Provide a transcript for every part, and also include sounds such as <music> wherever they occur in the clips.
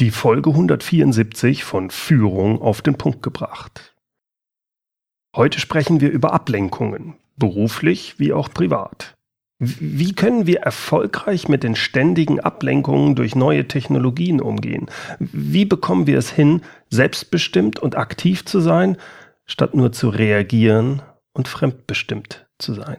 Die Folge 174 von Führung auf den Punkt gebracht. Heute sprechen wir über Ablenkungen, beruflich wie auch privat. Wie können wir erfolgreich mit den ständigen Ablenkungen durch neue Technologien umgehen? Wie bekommen wir es hin, selbstbestimmt und aktiv zu sein, statt nur zu reagieren und fremdbestimmt zu sein?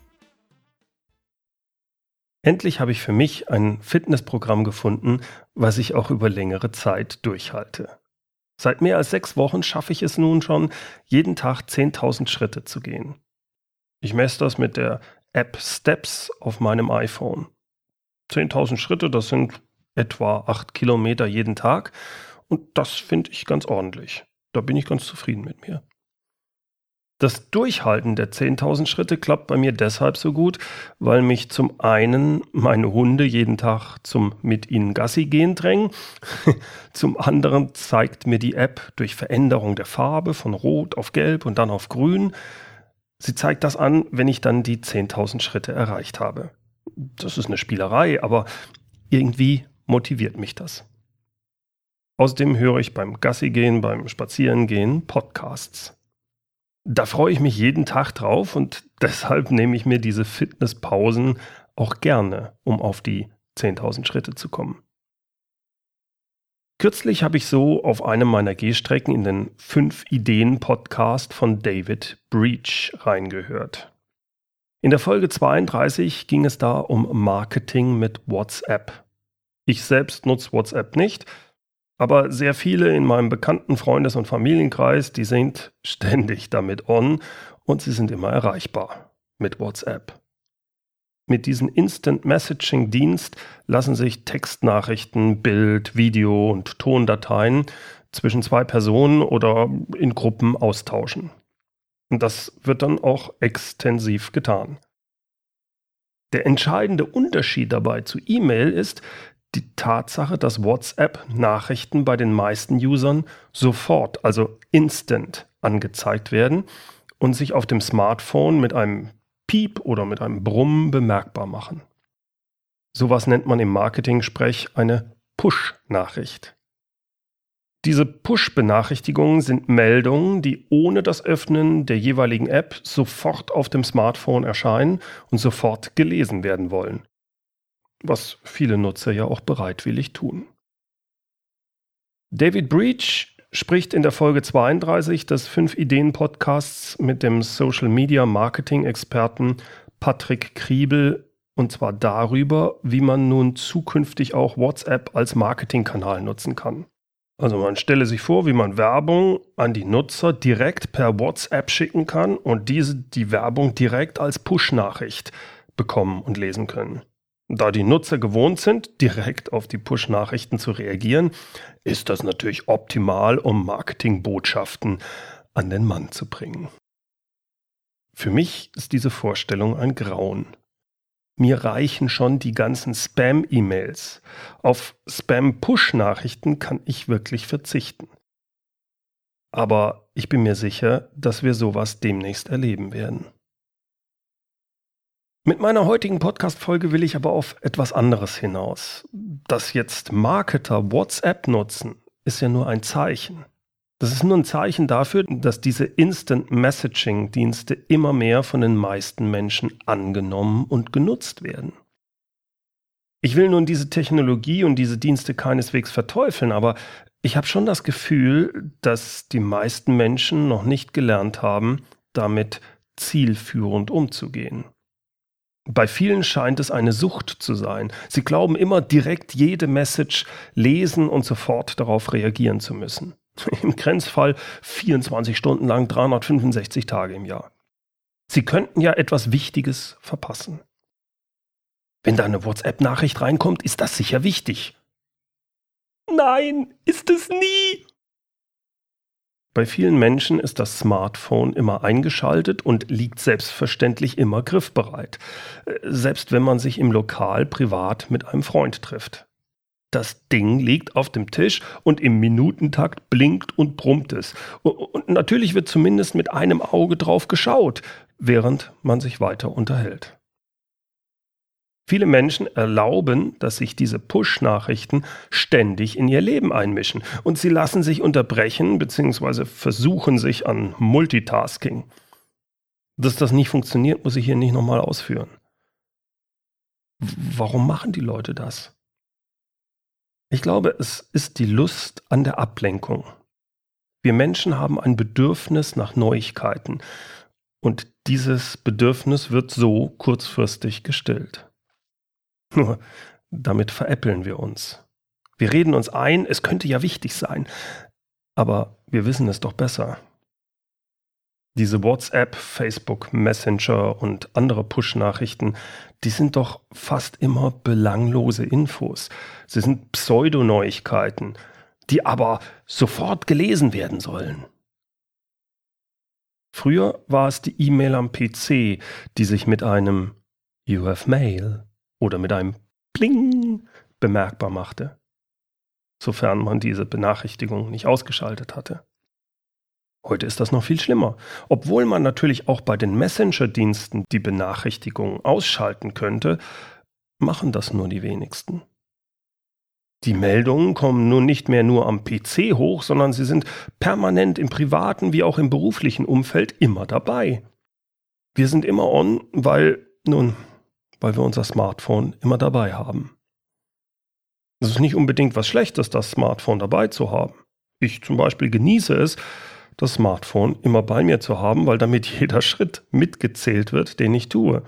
Endlich habe ich für mich ein Fitnessprogramm gefunden, was ich auch über längere Zeit durchhalte. Seit mehr als sechs Wochen schaffe ich es nun schon, jeden Tag 10.000 Schritte zu gehen. Ich messe das mit der App Steps auf meinem iPhone. 10.000 Schritte, das sind etwa acht Kilometer jeden Tag und das finde ich ganz ordentlich. Da bin ich ganz zufrieden mit mir. Das Durchhalten der 10.000 Schritte klappt bei mir deshalb so gut, weil mich zum einen meine Hunde jeden Tag zum mit ihnen Gassi gehen drängen, <laughs> zum anderen zeigt mir die App durch Veränderung der Farbe von Rot auf Gelb und dann auf Grün. Sie zeigt das an, wenn ich dann die 10.000 Schritte erreicht habe. Das ist eine Spielerei, aber irgendwie motiviert mich das. Außerdem höre ich beim Gassi gehen, beim Spazierengehen Podcasts. Da freue ich mich jeden Tag drauf und deshalb nehme ich mir diese Fitnesspausen auch gerne, um auf die 10.000 Schritte zu kommen. Kürzlich habe ich so auf einem meiner Gehstrecken in den 5 Ideen Podcast von David Breach reingehört. In der Folge 32 ging es da um Marketing mit WhatsApp. Ich selbst nutze WhatsApp nicht, aber sehr viele in meinem bekannten Freundes- und Familienkreis, die sind <laughs> ständig damit on und sie sind immer erreichbar mit WhatsApp. Mit diesem Instant Messaging Dienst lassen sich Textnachrichten, Bild, Video und Tondateien zwischen zwei Personen oder in Gruppen austauschen. Und das wird dann auch extensiv getan. Der entscheidende Unterschied dabei zu E-Mail ist, die Tatsache, dass WhatsApp Nachrichten bei den meisten Usern sofort, also instant angezeigt werden und sich auf dem Smartphone mit einem Piep oder mit einem Brummen bemerkbar machen. Sowas nennt man im Marketing-Sprech eine Push-Nachricht. Diese Push-Benachrichtigungen sind Meldungen, die ohne das Öffnen der jeweiligen App sofort auf dem Smartphone erscheinen und sofort gelesen werden wollen was viele Nutzer ja auch bereitwillig tun. David Breach spricht in der Folge 32 des 5 Ideen Podcasts mit dem Social Media Marketing Experten Patrick Kriebel und zwar darüber, wie man nun zukünftig auch WhatsApp als Marketingkanal nutzen kann. Also man stelle sich vor, wie man Werbung an die Nutzer direkt per WhatsApp schicken kann und diese die Werbung direkt als Push-Nachricht bekommen und lesen können. Da die Nutzer gewohnt sind, direkt auf die Push-Nachrichten zu reagieren, ist das natürlich optimal, um Marketingbotschaften an den Mann zu bringen. Für mich ist diese Vorstellung ein Grauen. Mir reichen schon die ganzen Spam-E-Mails. Auf Spam-Push-Nachrichten kann ich wirklich verzichten. Aber ich bin mir sicher, dass wir sowas demnächst erleben werden. Mit meiner heutigen Podcast-Folge will ich aber auf etwas anderes hinaus. Dass jetzt Marketer WhatsApp nutzen, ist ja nur ein Zeichen. Das ist nur ein Zeichen dafür, dass diese Instant Messaging-Dienste immer mehr von den meisten Menschen angenommen und genutzt werden. Ich will nun diese Technologie und diese Dienste keineswegs verteufeln, aber ich habe schon das Gefühl, dass die meisten Menschen noch nicht gelernt haben, damit zielführend umzugehen. Bei vielen scheint es eine Sucht zu sein. Sie glauben immer direkt jede Message lesen und sofort darauf reagieren zu müssen. <laughs> Im Grenzfall 24 Stunden lang, 365 Tage im Jahr. Sie könnten ja etwas Wichtiges verpassen. Wenn da eine WhatsApp-Nachricht reinkommt, ist das sicher wichtig. Nein, ist es nie. Bei vielen Menschen ist das Smartphone immer eingeschaltet und liegt selbstverständlich immer griffbereit, äh, selbst wenn man sich im Lokal privat mit einem Freund trifft. Das Ding liegt auf dem Tisch und im Minutentakt blinkt und brummt es. Und natürlich wird zumindest mit einem Auge drauf geschaut, während man sich weiter unterhält. Viele Menschen erlauben, dass sich diese Push-Nachrichten ständig in ihr Leben einmischen und sie lassen sich unterbrechen bzw. versuchen sich an Multitasking. Dass das nicht funktioniert, muss ich hier nicht nochmal ausführen. Warum machen die Leute das? Ich glaube, es ist die Lust an der Ablenkung. Wir Menschen haben ein Bedürfnis nach Neuigkeiten und dieses Bedürfnis wird so kurzfristig gestillt. Nur damit veräppeln wir uns. Wir reden uns ein, es könnte ja wichtig sein, aber wir wissen es doch besser. Diese WhatsApp, Facebook, Messenger und andere Push-Nachrichten, die sind doch fast immer belanglose Infos. Sie sind Pseudoneuigkeiten, die aber sofort gelesen werden sollen. Früher war es die E-Mail am PC, die sich mit einem You have mail oder mit einem Bling bemerkbar machte, sofern man diese Benachrichtigung nicht ausgeschaltet hatte. Heute ist das noch viel schlimmer. Obwohl man natürlich auch bei den Messenger-Diensten die Benachrichtigungen ausschalten könnte, machen das nur die wenigsten. Die Meldungen kommen nun nicht mehr nur am PC hoch, sondern sie sind permanent im privaten wie auch im beruflichen Umfeld immer dabei. Wir sind immer on, weil, nun, weil wir unser Smartphone immer dabei haben. Es ist nicht unbedingt was Schlechtes, das Smartphone dabei zu haben. Ich zum Beispiel genieße es, das Smartphone immer bei mir zu haben, weil damit <laughs> jeder Schritt mitgezählt wird, den ich tue.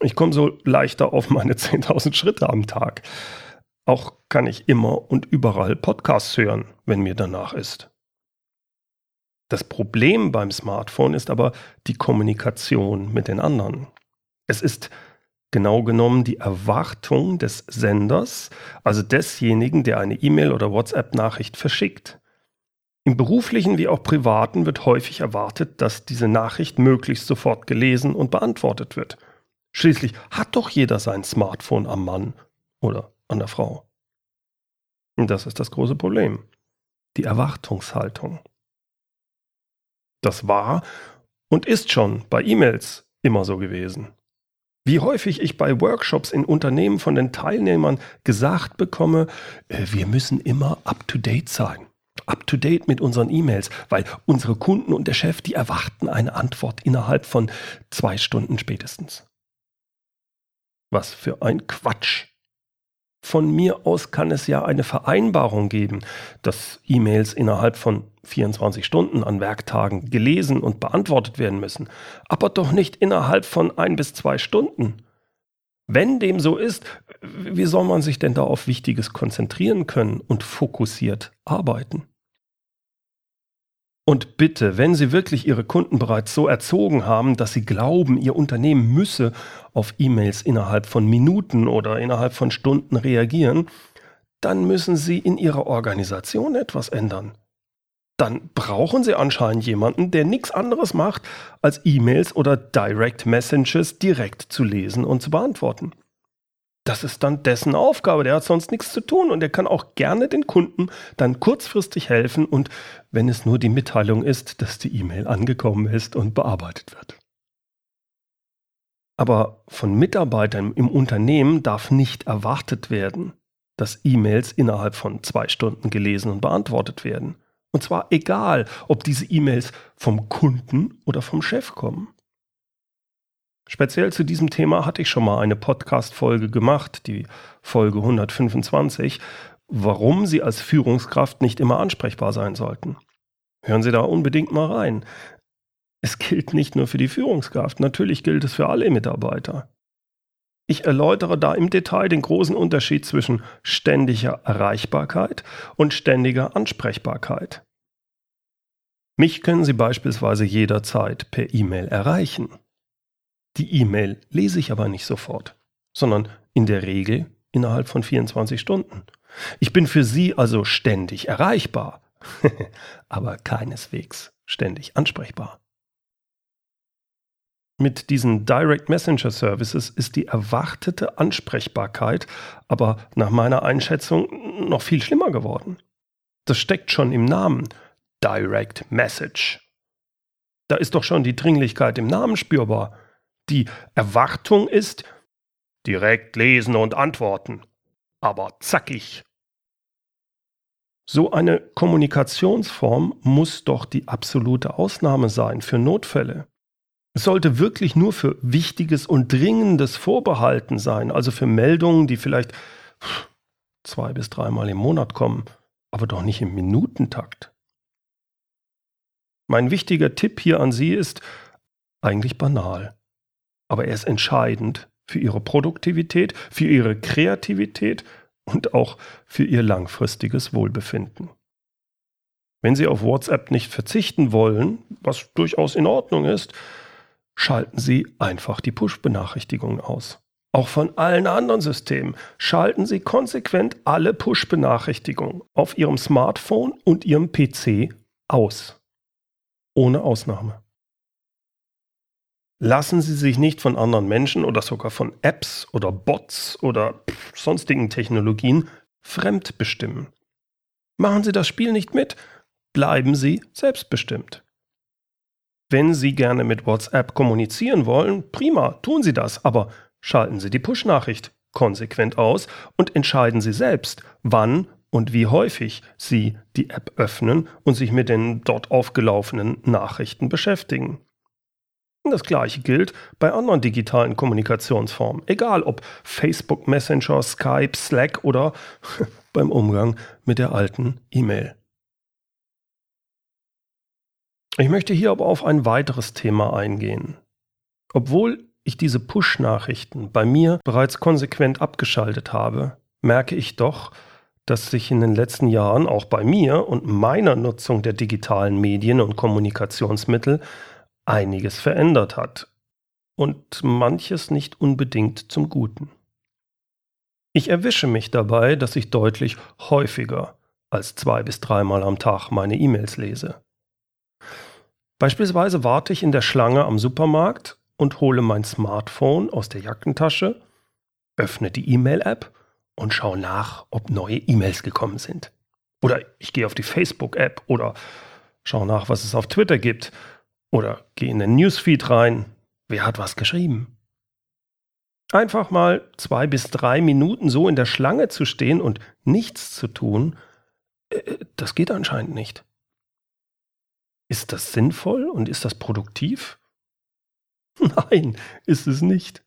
Ich komme so leichter auf meine <laughs> 10.000 Schritte am Tag. Auch kann ich immer und überall Podcasts hören, wenn mir danach ist. Das Problem beim Smartphone ist aber die Kommunikation mit den anderen. Es ist genau genommen die Erwartung des Senders, also desjenigen, der eine E-Mail oder WhatsApp-Nachricht verschickt. Im beruflichen wie auch privaten wird häufig erwartet, dass diese Nachricht möglichst sofort gelesen und beantwortet wird. Schließlich hat doch jeder sein Smartphone am Mann oder an der Frau. Und das ist das große Problem. Die Erwartungshaltung. Das war und ist schon bei E-Mails immer so gewesen. Wie häufig ich bei Workshops in Unternehmen von den Teilnehmern gesagt bekomme, äh, wir müssen immer up-to-date sein. Up-to-date mit unseren E-Mails, weil unsere Kunden und der Chef, die erwarten eine Antwort innerhalb von zwei Stunden spätestens. Was für ein Quatsch. Von mir aus kann es ja eine Vereinbarung geben, dass E-Mails innerhalb von 24 Stunden an Werktagen gelesen und beantwortet werden müssen, aber doch nicht innerhalb von ein bis zwei Stunden. Wenn dem so ist, wie soll man sich denn da auf Wichtiges konzentrieren können und fokussiert arbeiten? Und bitte, wenn Sie wirklich Ihre Kunden bereits so erzogen haben, dass Sie glauben, Ihr Unternehmen müsse auf E-Mails innerhalb von Minuten oder innerhalb von Stunden reagieren, dann müssen Sie in Ihrer Organisation etwas ändern. Dann brauchen Sie anscheinend jemanden, der nichts anderes macht, als E-Mails oder Direct Messages direkt zu lesen und zu beantworten das ist dann dessen Aufgabe. Der hat sonst nichts zu tun und er kann auch gerne den Kunden dann kurzfristig helfen und wenn es nur die Mitteilung ist, dass die E-Mail angekommen ist und bearbeitet wird. Aber von Mitarbeitern im Unternehmen darf nicht erwartet werden, dass E-Mails innerhalb von zwei Stunden gelesen und beantwortet werden. Und zwar egal, ob diese E-Mails vom Kunden oder vom Chef kommen. Speziell zu diesem Thema hatte ich schon mal eine Podcast-Folge gemacht, die Folge 125, warum Sie als Führungskraft nicht immer ansprechbar sein sollten. Hören Sie da unbedingt mal rein. Es gilt nicht nur für die Führungskraft, natürlich gilt es für alle Mitarbeiter. Ich erläutere da im Detail den großen Unterschied zwischen ständiger Erreichbarkeit und ständiger Ansprechbarkeit. Mich können Sie beispielsweise jederzeit per E-Mail erreichen. Die E-Mail lese ich aber nicht sofort, sondern in der Regel innerhalb von 24 Stunden. Ich bin für Sie also ständig erreichbar, <laughs> aber keineswegs ständig ansprechbar. Mit diesen Direct Messenger Services ist die erwartete Ansprechbarkeit aber nach meiner Einschätzung noch viel schlimmer geworden. Das steckt schon im Namen Direct Message. Da ist doch schon die Dringlichkeit im Namen spürbar. Die Erwartung ist direkt lesen und antworten, aber zackig. So eine Kommunikationsform muss doch die absolute Ausnahme sein für Notfälle. Es sollte wirklich nur für Wichtiges und Dringendes vorbehalten sein, also für Meldungen, die vielleicht zwei bis dreimal im Monat kommen, aber doch nicht im Minutentakt. Mein wichtiger Tipp hier an Sie ist eigentlich banal, aber er ist entscheidend für Ihre Produktivität, für Ihre Kreativität und auch für Ihr langfristiges Wohlbefinden. Wenn Sie auf WhatsApp nicht verzichten wollen, was durchaus in Ordnung ist, schalten Sie einfach die Push-Benachrichtigungen aus. Auch von allen anderen Systemen schalten Sie konsequent alle Push-Benachrichtigungen auf Ihrem Smartphone und Ihrem PC aus. Ohne Ausnahme. Lassen Sie sich nicht von anderen Menschen oder sogar von Apps oder Bots oder sonstigen Technologien fremdbestimmen. Machen Sie das Spiel nicht mit, bleiben Sie selbstbestimmt. Wenn Sie gerne mit WhatsApp kommunizieren wollen, prima, tun Sie das, aber schalten Sie die Push-Nachricht konsequent aus und entscheiden Sie selbst, wann und wie häufig Sie die App öffnen und sich mit den dort aufgelaufenen Nachrichten beschäftigen. Das gleiche gilt bei anderen digitalen Kommunikationsformen, egal ob Facebook Messenger, Skype, Slack oder <laughs> beim Umgang mit der alten E-Mail. Ich möchte hier aber auf ein weiteres Thema eingehen. Obwohl ich diese Push-Nachrichten bei mir bereits konsequent abgeschaltet habe, merke ich doch, dass sich in den letzten Jahren auch bei mir und meiner Nutzung der digitalen Medien und Kommunikationsmittel einiges verändert hat und manches nicht unbedingt zum Guten. Ich erwische mich dabei, dass ich deutlich häufiger als zwei bis dreimal am Tag meine E-Mails lese. Beispielsweise warte ich in der Schlange am Supermarkt und hole mein Smartphone aus der Jackentasche, öffne die E-Mail-App und schaue nach, ob neue E-Mails gekommen sind. Oder ich gehe auf die Facebook-App oder schaue nach, was es auf Twitter gibt. Oder gehe in den Newsfeed rein. Wer hat was geschrieben? Einfach mal zwei bis drei Minuten so in der Schlange zu stehen und nichts zu tun, äh, das geht anscheinend nicht. Ist das sinnvoll und ist das produktiv? <laughs> Nein, ist es nicht.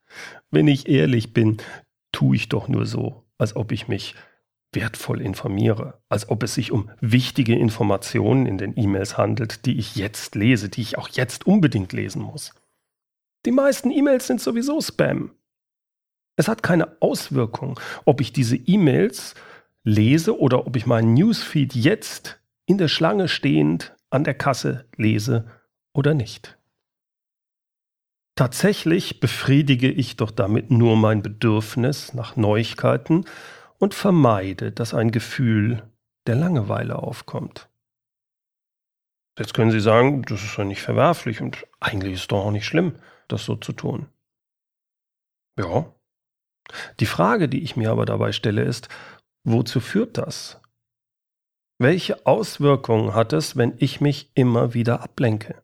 Wenn ich ehrlich bin, tue ich doch nur so, als ob ich mich wertvoll informiere, als ob es sich um wichtige Informationen in den E-Mails handelt, die ich jetzt lese, die ich auch jetzt unbedingt lesen muss. Die meisten E-Mails sind sowieso Spam. Es hat keine Auswirkung, ob ich diese E-Mails lese oder ob ich meinen Newsfeed jetzt in der Schlange stehend an der Kasse lese oder nicht. Tatsächlich befriedige ich doch damit nur mein Bedürfnis nach Neuigkeiten und vermeide, dass ein Gefühl der Langeweile aufkommt. Jetzt können Sie sagen, das ist ja nicht verwerflich und eigentlich ist es doch auch nicht schlimm, das so zu tun. Ja. Die Frage, die ich mir aber dabei stelle, ist, wozu führt das? Welche Auswirkungen hat es, wenn ich mich immer wieder ablenke?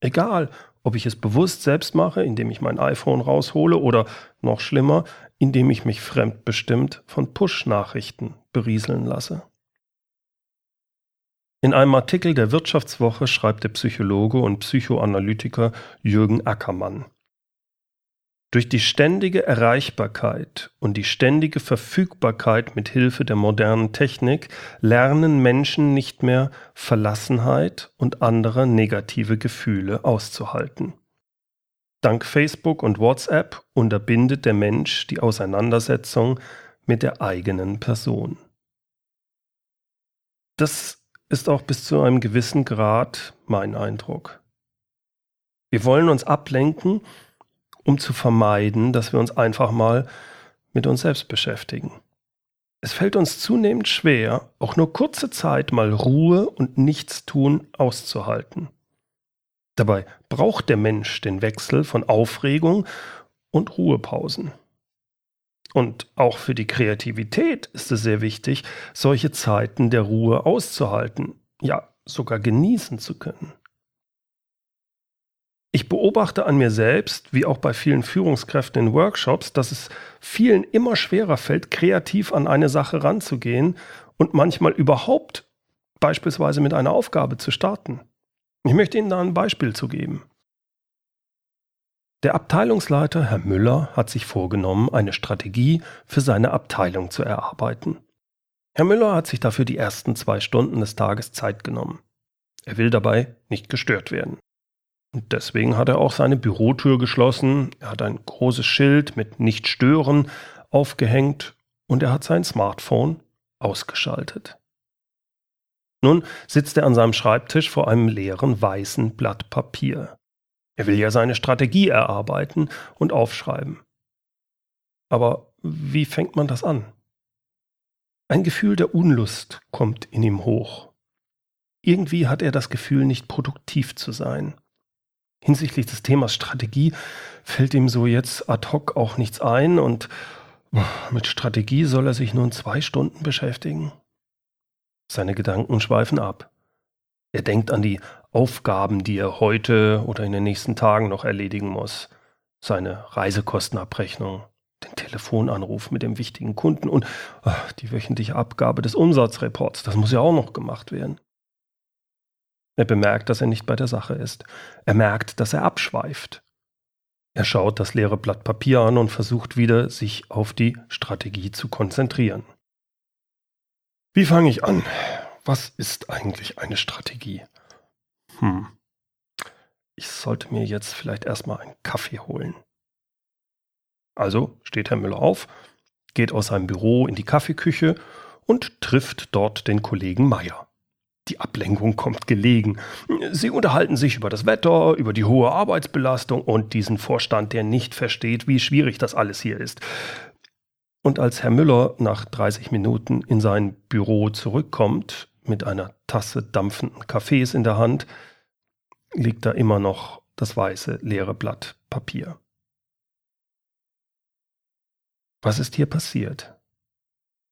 Egal, ob ich es bewusst selbst mache, indem ich mein iPhone raushole oder noch schlimmer, indem ich mich fremdbestimmt von Push-Nachrichten berieseln lasse. In einem Artikel der Wirtschaftswoche schreibt der Psychologe und Psychoanalytiker Jürgen Ackermann, durch die ständige Erreichbarkeit und die ständige Verfügbarkeit mit Hilfe der modernen Technik lernen Menschen nicht mehr Verlassenheit und andere negative Gefühle auszuhalten. Dank Facebook und WhatsApp unterbindet der Mensch die Auseinandersetzung mit der eigenen Person. Das ist auch bis zu einem gewissen Grad mein Eindruck. Wir wollen uns ablenken um zu vermeiden, dass wir uns einfach mal mit uns selbst beschäftigen. Es fällt uns zunehmend schwer, auch nur kurze Zeit mal Ruhe und Nichtstun auszuhalten. Dabei braucht der Mensch den Wechsel von Aufregung und Ruhepausen. Und auch für die Kreativität ist es sehr wichtig, solche Zeiten der Ruhe auszuhalten, ja sogar genießen zu können. Ich beobachte an mir selbst, wie auch bei vielen Führungskräften in Workshops, dass es vielen immer schwerer fällt, kreativ an eine Sache ranzugehen und manchmal überhaupt beispielsweise mit einer Aufgabe zu starten. Ich möchte Ihnen da ein Beispiel zu geben. Der Abteilungsleiter, Herr Müller, hat sich vorgenommen, eine Strategie für seine Abteilung zu erarbeiten. Herr Müller hat sich dafür die ersten zwei Stunden des Tages Zeit genommen. Er will dabei nicht gestört werden. Und deswegen hat er auch seine Bürotür geschlossen, er hat ein großes Schild mit Nicht stören aufgehängt und er hat sein Smartphone ausgeschaltet. Nun sitzt er an seinem Schreibtisch vor einem leeren weißen Blatt Papier. Er will ja seine Strategie erarbeiten und aufschreiben. Aber wie fängt man das an? Ein Gefühl der Unlust kommt in ihm hoch. Irgendwie hat er das Gefühl, nicht produktiv zu sein. Hinsichtlich des Themas Strategie fällt ihm so jetzt ad hoc auch nichts ein und mit Strategie soll er sich nun zwei Stunden beschäftigen. Seine Gedanken schweifen ab. Er denkt an die Aufgaben, die er heute oder in den nächsten Tagen noch erledigen muss. Seine Reisekostenabrechnung, den Telefonanruf mit dem wichtigen Kunden und ach, die wöchentliche Abgabe des Umsatzreports. Das muss ja auch noch gemacht werden. Er bemerkt, dass er nicht bei der Sache ist. Er merkt, dass er abschweift. Er schaut das leere Blatt Papier an und versucht wieder, sich auf die Strategie zu konzentrieren. Wie fange ich an? Was ist eigentlich eine Strategie? Hm. Ich sollte mir jetzt vielleicht erstmal einen Kaffee holen. Also steht Herr Müller auf, geht aus seinem Büro in die Kaffeeküche und trifft dort den Kollegen Meier. Die Ablenkung kommt gelegen. Sie unterhalten sich über das Wetter, über die hohe Arbeitsbelastung und diesen Vorstand, der nicht versteht, wie schwierig das alles hier ist. Und als Herr Müller nach 30 Minuten in sein Büro zurückkommt, mit einer Tasse dampfenden Kaffees in der Hand, liegt da immer noch das weiße leere Blatt Papier. Was ist hier passiert?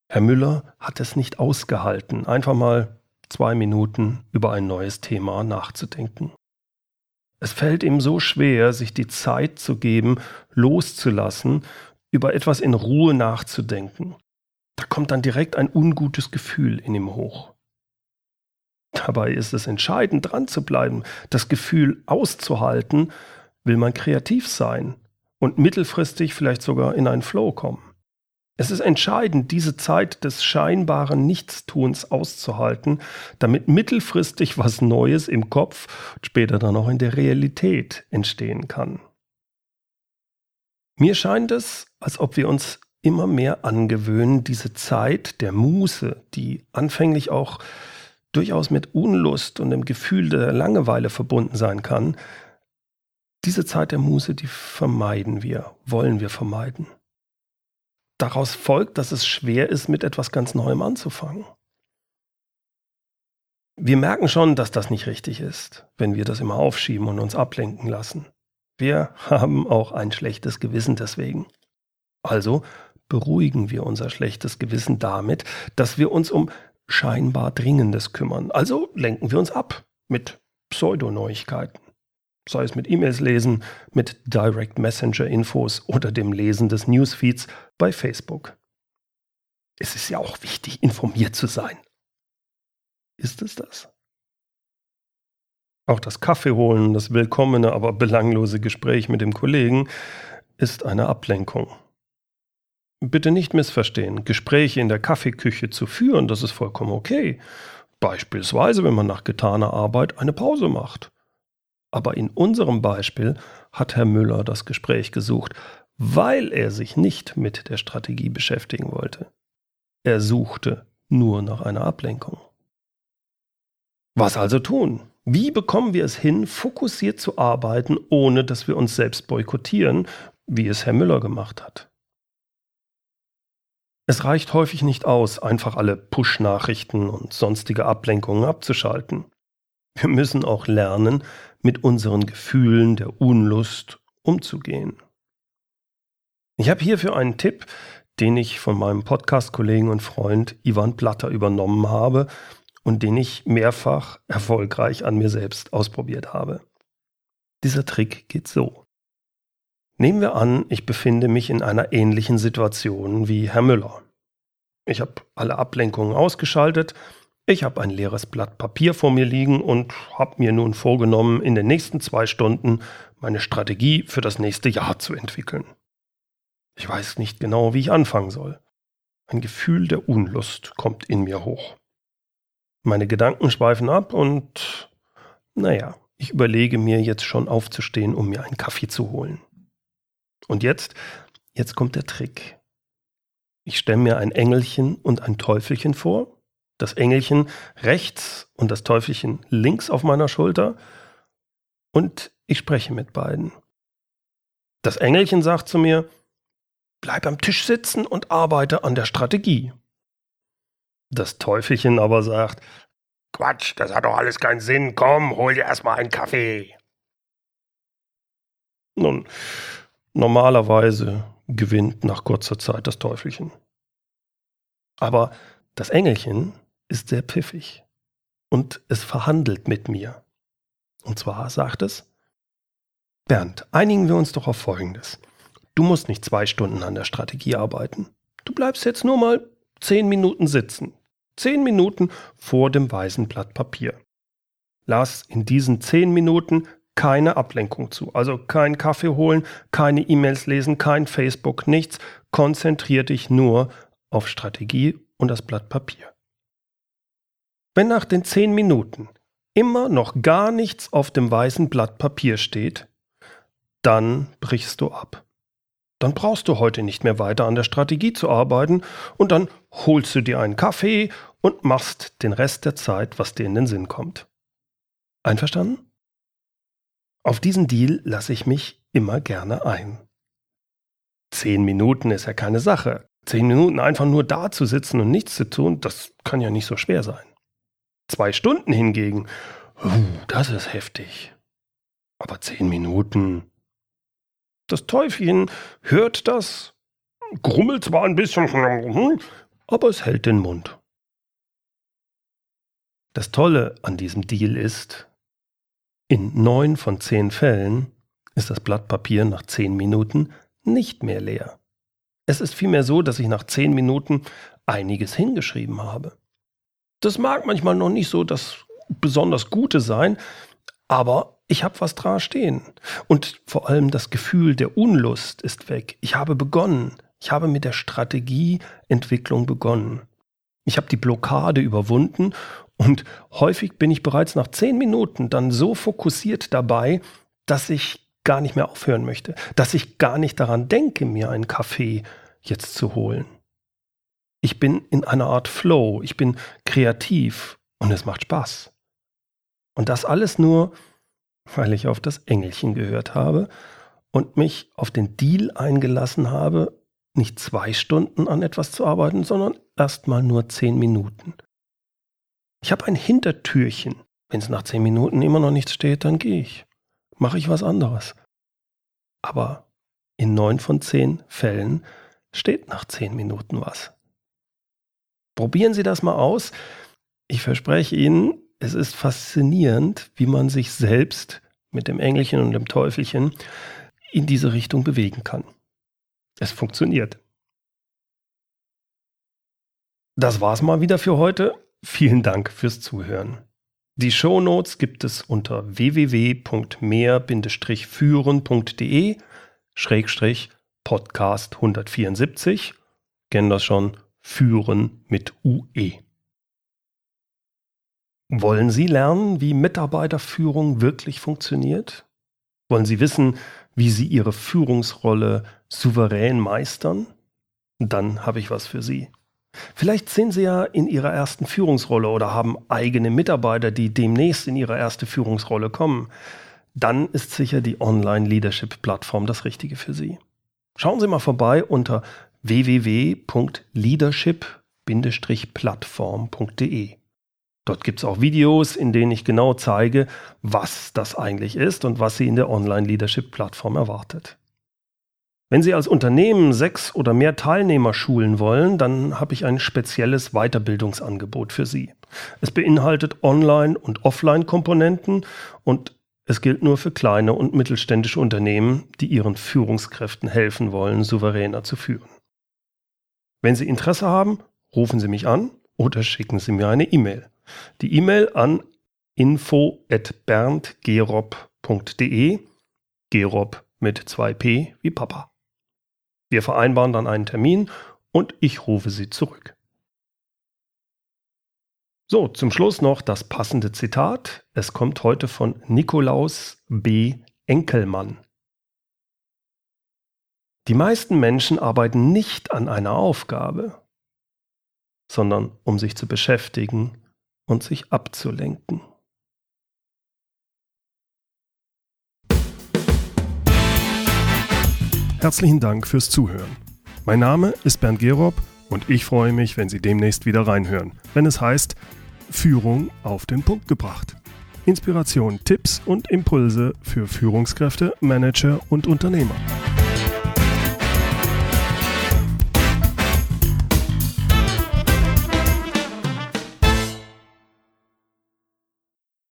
Herr Müller hat es nicht ausgehalten, einfach mal zwei Minuten über ein neues Thema nachzudenken. Es fällt ihm so schwer, sich die Zeit zu geben, loszulassen, über etwas in Ruhe nachzudenken. Da kommt dann direkt ein ungutes Gefühl in ihm hoch. Dabei ist es entscheidend, dran zu bleiben, das Gefühl auszuhalten, will man kreativ sein und mittelfristig vielleicht sogar in einen Flow kommen. Es ist entscheidend, diese Zeit des scheinbaren Nichtstuns auszuhalten, damit mittelfristig was Neues im Kopf und später dann auch in der Realität entstehen kann. Mir scheint es, als ob wir uns immer mehr angewöhnen, diese Zeit der Muße, die anfänglich auch durchaus mit Unlust und dem Gefühl der Langeweile verbunden sein kann, diese Zeit der Muße, die vermeiden wir, wollen wir vermeiden daraus folgt, dass es schwer ist, mit etwas ganz Neuem anzufangen. Wir merken schon, dass das nicht richtig ist, wenn wir das immer aufschieben und uns ablenken lassen. Wir <laughs> haben auch ein schlechtes Gewissen deswegen. Also beruhigen wir unser schlechtes Gewissen damit, dass wir uns um scheinbar Dringendes kümmern. Also lenken wir uns ab mit Pseudoneuigkeiten sei es mit E-Mails lesen, mit Direct Messenger Infos oder dem Lesen des Newsfeeds bei Facebook. Es ist ja auch wichtig, informiert zu sein. Ist es das? Auch das Kaffee holen, das willkommene, aber belanglose Gespräch mit dem Kollegen ist eine Ablenkung. Bitte nicht missverstehen, Gespräche in der Kaffeeküche zu führen, das ist vollkommen okay. Beispielsweise, wenn man nach getaner Arbeit eine Pause macht. Aber in unserem Beispiel hat Herr Müller das Gespräch gesucht, weil er sich nicht mit der Strategie beschäftigen wollte. Er suchte nur nach einer Ablenkung. Was also tun? Wie bekommen wir es hin, fokussiert zu arbeiten, ohne dass wir uns selbst boykottieren, wie es Herr Müller gemacht hat? Es reicht häufig nicht aus, einfach alle Push-Nachrichten und sonstige Ablenkungen abzuschalten. Wir müssen auch lernen, mit unseren Gefühlen der Unlust umzugehen. Ich habe hierfür einen Tipp, den ich von meinem Podcast-Kollegen und Freund Ivan Platter übernommen habe und den ich mehrfach erfolgreich an mir selbst ausprobiert habe. Dieser Trick geht so. Nehmen wir an, ich befinde mich in einer ähnlichen Situation wie Herr Müller. Ich habe alle Ablenkungen ausgeschaltet, ich habe ein leeres Blatt Papier vor mir liegen und habe mir nun vorgenommen, in den nächsten zwei Stunden meine Strategie für das nächste Jahr zu entwickeln. Ich weiß nicht genau, wie ich anfangen soll. Ein Gefühl der Unlust kommt in mir hoch. Meine Gedanken schweifen ab und, naja, ich überlege mir jetzt schon aufzustehen, um mir einen Kaffee zu holen. Und jetzt, jetzt kommt der Trick. Ich stelle mir ein Engelchen und ein Teufelchen vor, das Engelchen rechts und das Teufelchen links auf meiner Schulter und ich spreche mit beiden. Das Engelchen sagt zu mir, bleib am Tisch sitzen und arbeite an der Strategie. Das Teufelchen aber sagt, Quatsch, das hat doch alles keinen Sinn, komm, hol dir erstmal einen Kaffee. Nun, Normalerweise gewinnt nach kurzer Zeit das Teufelchen. Aber das Engelchen ist sehr pfiffig und es verhandelt mit mir. Und zwar sagt es, Bernd, einigen wir uns doch auf Folgendes. Du musst nicht zwei Stunden an der Strategie arbeiten. Du bleibst jetzt nur mal zehn Minuten sitzen. Zehn Minuten vor dem weißen Blatt Papier. Lass in diesen zehn Minuten keine Ablenkung zu. Also kein Kaffee holen, keine E-Mails lesen, kein Facebook, nichts. Konzentrier dich nur auf Strategie und das Blatt Papier. Wenn nach den zehn Minuten immer noch gar nichts auf dem weißen Blatt Papier steht, dann brichst du ab. Dann brauchst du heute nicht mehr weiter an der Strategie zu arbeiten und dann holst du dir einen Kaffee und machst den Rest der Zeit, was dir in den Sinn kommt. Einverstanden? Auf diesen Deal lasse ich mich immer gerne ein. Zehn Minuten ist ja keine Sache. Zehn Minuten einfach nur da zu sitzen und nichts zu tun, das kann ja nicht so schwer sein. Zwei Stunden hingegen, uh, das ist heftig. Aber zehn Minuten. Das Teufelchen hört das, grummelt zwar ein bisschen, aber es hält den Mund. Das Tolle an diesem Deal ist, in neun von zehn Fällen ist das Blatt Papier nach zehn Minuten nicht mehr leer. Es ist vielmehr so, dass ich nach zehn Minuten einiges hingeschrieben habe. Das mag manchmal noch nicht so das besonders Gute sein, aber ich habe was dran stehen. Und vor allem das Gefühl der Unlust ist weg. Ich habe begonnen. Ich habe mit der Strategieentwicklung begonnen. Ich habe die Blockade überwunden und häufig bin ich bereits nach zehn Minuten dann so fokussiert dabei, dass ich gar nicht mehr aufhören möchte, dass ich gar nicht daran denke, mir einen Kaffee jetzt zu holen. Ich bin in einer Art Flow, ich bin kreativ und es macht Spaß. Und das alles nur, weil ich auf das Engelchen gehört habe und mich auf den Deal eingelassen habe, nicht zwei Stunden an etwas zu arbeiten, sondern erst mal nur zehn Minuten. Ich habe ein Hintertürchen. Wenn es nach zehn Minuten immer noch nichts steht, dann gehe ich. Mache ich was anderes. Aber in neun von zehn Fällen steht nach zehn Minuten was. Probieren Sie das mal aus. Ich verspreche Ihnen, es ist faszinierend, wie man sich selbst mit dem Engelchen und dem Teufelchen in diese Richtung bewegen kann. Es funktioniert. Das war's mal wieder für heute. Vielen Dank fürs Zuhören. Die Show Notes gibt es unter www.mehr-führen.de Schrägstrich Podcast 174. Kennen das schon? Führen mit UE. Wollen Sie lernen, wie Mitarbeiterführung wirklich funktioniert? Wollen Sie wissen, wie Sie Ihre Führungsrolle souverän meistern? Dann habe ich was für Sie. Vielleicht sind Sie ja in Ihrer ersten Führungsrolle oder haben eigene Mitarbeiter, die demnächst in Ihre erste Führungsrolle kommen. Dann ist sicher die Online-Leadership-Plattform das Richtige für Sie. Schauen Sie mal vorbei unter www.leadership-plattform.de. Dort gibt es auch Videos, in denen ich genau zeige, was das eigentlich ist und was Sie in der Online-Leadership-Plattform erwartet. Wenn Sie als Unternehmen sechs oder mehr Teilnehmer schulen wollen, dann habe ich ein spezielles Weiterbildungsangebot für Sie. Es beinhaltet Online- und Offline-Komponenten und es gilt nur für kleine und mittelständische Unternehmen, die ihren Führungskräften helfen wollen, souveräner zu führen. Wenn Sie Interesse haben, rufen Sie mich an oder schicken Sie mir eine E-Mail. Die E-Mail an info@berndgerob.de, Gerob mit 2p wie Papa. Wir vereinbaren dann einen Termin und ich rufe Sie zurück. So, zum Schluss noch das passende Zitat. Es kommt heute von Nikolaus B. Enkelmann. Die meisten Menschen arbeiten nicht an einer Aufgabe, sondern um sich zu beschäftigen und sich abzulenken. Herzlichen Dank fürs Zuhören. Mein Name ist Bernd Gerob und ich freue mich, wenn Sie demnächst wieder reinhören, wenn es heißt Führung auf den Punkt gebracht. Inspiration, Tipps und Impulse für Führungskräfte, Manager und Unternehmer.